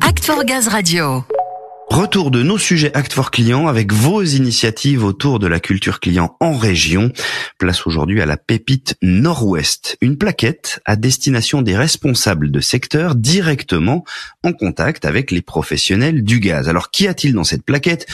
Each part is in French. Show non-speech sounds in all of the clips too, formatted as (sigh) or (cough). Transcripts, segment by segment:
Act for Gaz Radio. Retour de nos sujets Act for Client avec vos initiatives autour de la culture client en région. Place aujourd'hui à la pépite Nord-Ouest, une plaquette à destination des responsables de secteur directement en contact avec les professionnels du gaz. Alors qu'y a-t-il dans cette plaquette?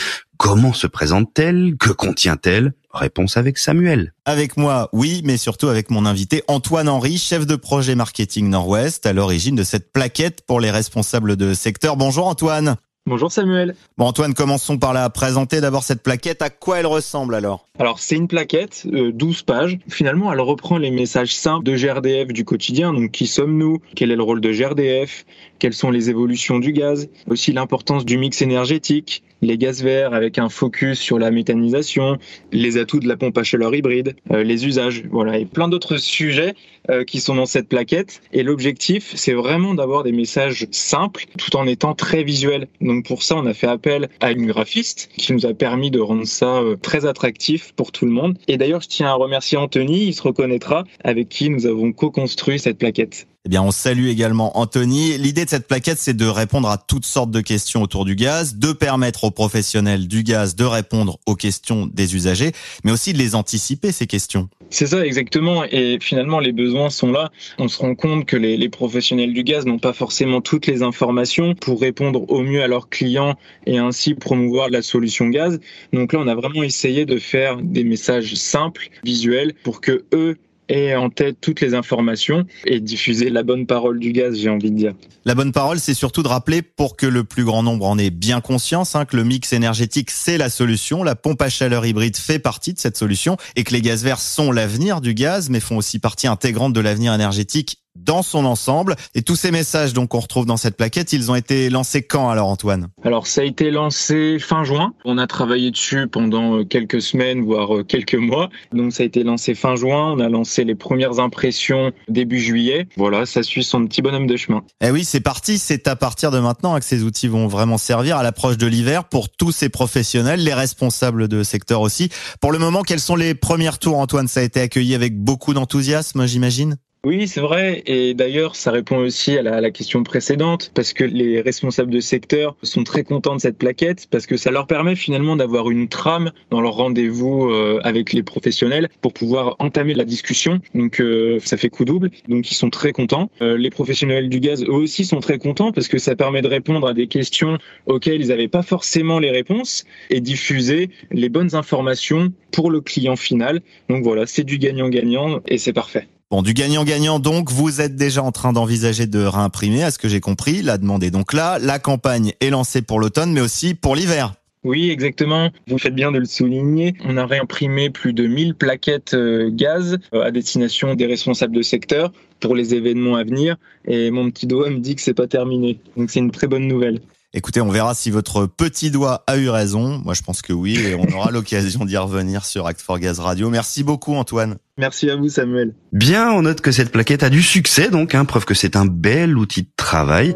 Comment se présente-t-elle? Que contient-elle? Réponse avec Samuel. Avec moi, oui, mais surtout avec mon invité Antoine Henry, chef de projet marketing Nord-Ouest, à l'origine de cette plaquette pour les responsables de secteur. Bonjour Antoine. Bonjour Samuel. Bon Antoine, commençons par la présenter d'abord cette plaquette. À quoi elle ressemble alors? Alors c'est une plaquette, 12 euh, pages. Finalement, elle reprend les messages simples de GRDF du quotidien. Donc qui sommes-nous? Quel est le rôle de GRDF Quelles sont les évolutions du gaz? Aussi l'importance du mix énergétique, les gaz verts avec un focus sur la méthanisation, les atouts de la pompe à chaleur hybride, euh, les usages, voilà, et plein d'autres sujets euh, qui sont dans cette plaquette. Et l'objectif, c'est vraiment d'avoir des messages simples tout en étant très visuels. Donc pour ça, on a fait appel à une graphiste qui nous a permis de rendre ça euh, très attractif pour tout le monde. Et d'ailleurs, je tiens à remercier Anthony, il se reconnaîtra, avec qui nous avons co-construit cette plaquette. Eh bien, on salue également Anthony. L'idée de cette plaquette, c'est de répondre à toutes sortes de questions autour du gaz, de permettre aux professionnels du gaz de répondre aux questions des usagers, mais aussi de les anticiper, ces questions. C'est ça, exactement. Et finalement, les besoins sont là. On se rend compte que les, professionnels du gaz n'ont pas forcément toutes les informations pour répondre au mieux à leurs clients et ainsi promouvoir la solution gaz. Donc là, on a vraiment essayé de faire des messages simples, visuels, pour que eux et en tête toutes les informations et diffuser la bonne parole du gaz, j'ai envie de dire. La bonne parole, c'est surtout de rappeler, pour que le plus grand nombre en ait bien conscience, hein, que le mix énergétique, c'est la solution. La pompe à chaleur hybride fait partie de cette solution et que les gaz verts sont l'avenir du gaz, mais font aussi partie intégrante de l'avenir énergétique dans son ensemble. Et tous ces messages donc qu'on retrouve dans cette plaquette, ils ont été lancés quand alors Antoine? Alors ça a été lancé fin juin. On a travaillé dessus pendant euh, quelques semaines, voire euh, quelques mois. Donc ça a été lancé fin juin. On a lancé les premières impressions début juillet. Voilà, ça suit son petit bonhomme de chemin. Eh oui, c'est parti. C'est à partir de maintenant que ces outils vont vraiment servir à l'approche de l'hiver pour tous ces professionnels, les responsables de secteur aussi. Pour le moment, quels sont les premiers tours Antoine? Ça a été accueilli avec beaucoup d'enthousiasme, j'imagine? Oui, c'est vrai. Et d'ailleurs, ça répond aussi à la, question précédente, parce que les responsables de secteur sont très contents de cette plaquette, parce que ça leur permet finalement d'avoir une trame dans leur rendez-vous euh, avec les professionnels pour pouvoir entamer la discussion. Donc, euh, ça fait coup double. Donc, ils sont très contents. Euh, les professionnels du gaz, eux aussi, sont très contents, parce que ça permet de répondre à des questions auxquelles ils n'avaient pas forcément les réponses et diffuser les bonnes informations pour le client final. Donc voilà, c'est du gagnant-gagnant et c'est parfait. Bon, du gagnant-gagnant donc, vous êtes déjà en train d'envisager de réimprimer, à ce que j'ai compris. La demande est donc là. La campagne est lancée pour l'automne, mais aussi pour l'hiver. Oui, exactement. Vous faites bien de le souligner. On a réimprimé plus de 1000 plaquettes euh, gaz euh, à destination des responsables de secteur pour les événements à venir. Et mon petit doigt me dit que c'est pas terminé. Donc c'est une très bonne nouvelle. Écoutez, on verra si votre petit doigt a eu raison. Moi, je pense que oui, et on aura (laughs) l'occasion d'y revenir sur Act for Gaz Radio. Merci beaucoup, Antoine. Merci à vous, Samuel. Bien, on note que cette plaquette a du succès, donc, hein, preuve que c'est un bel outil de travail.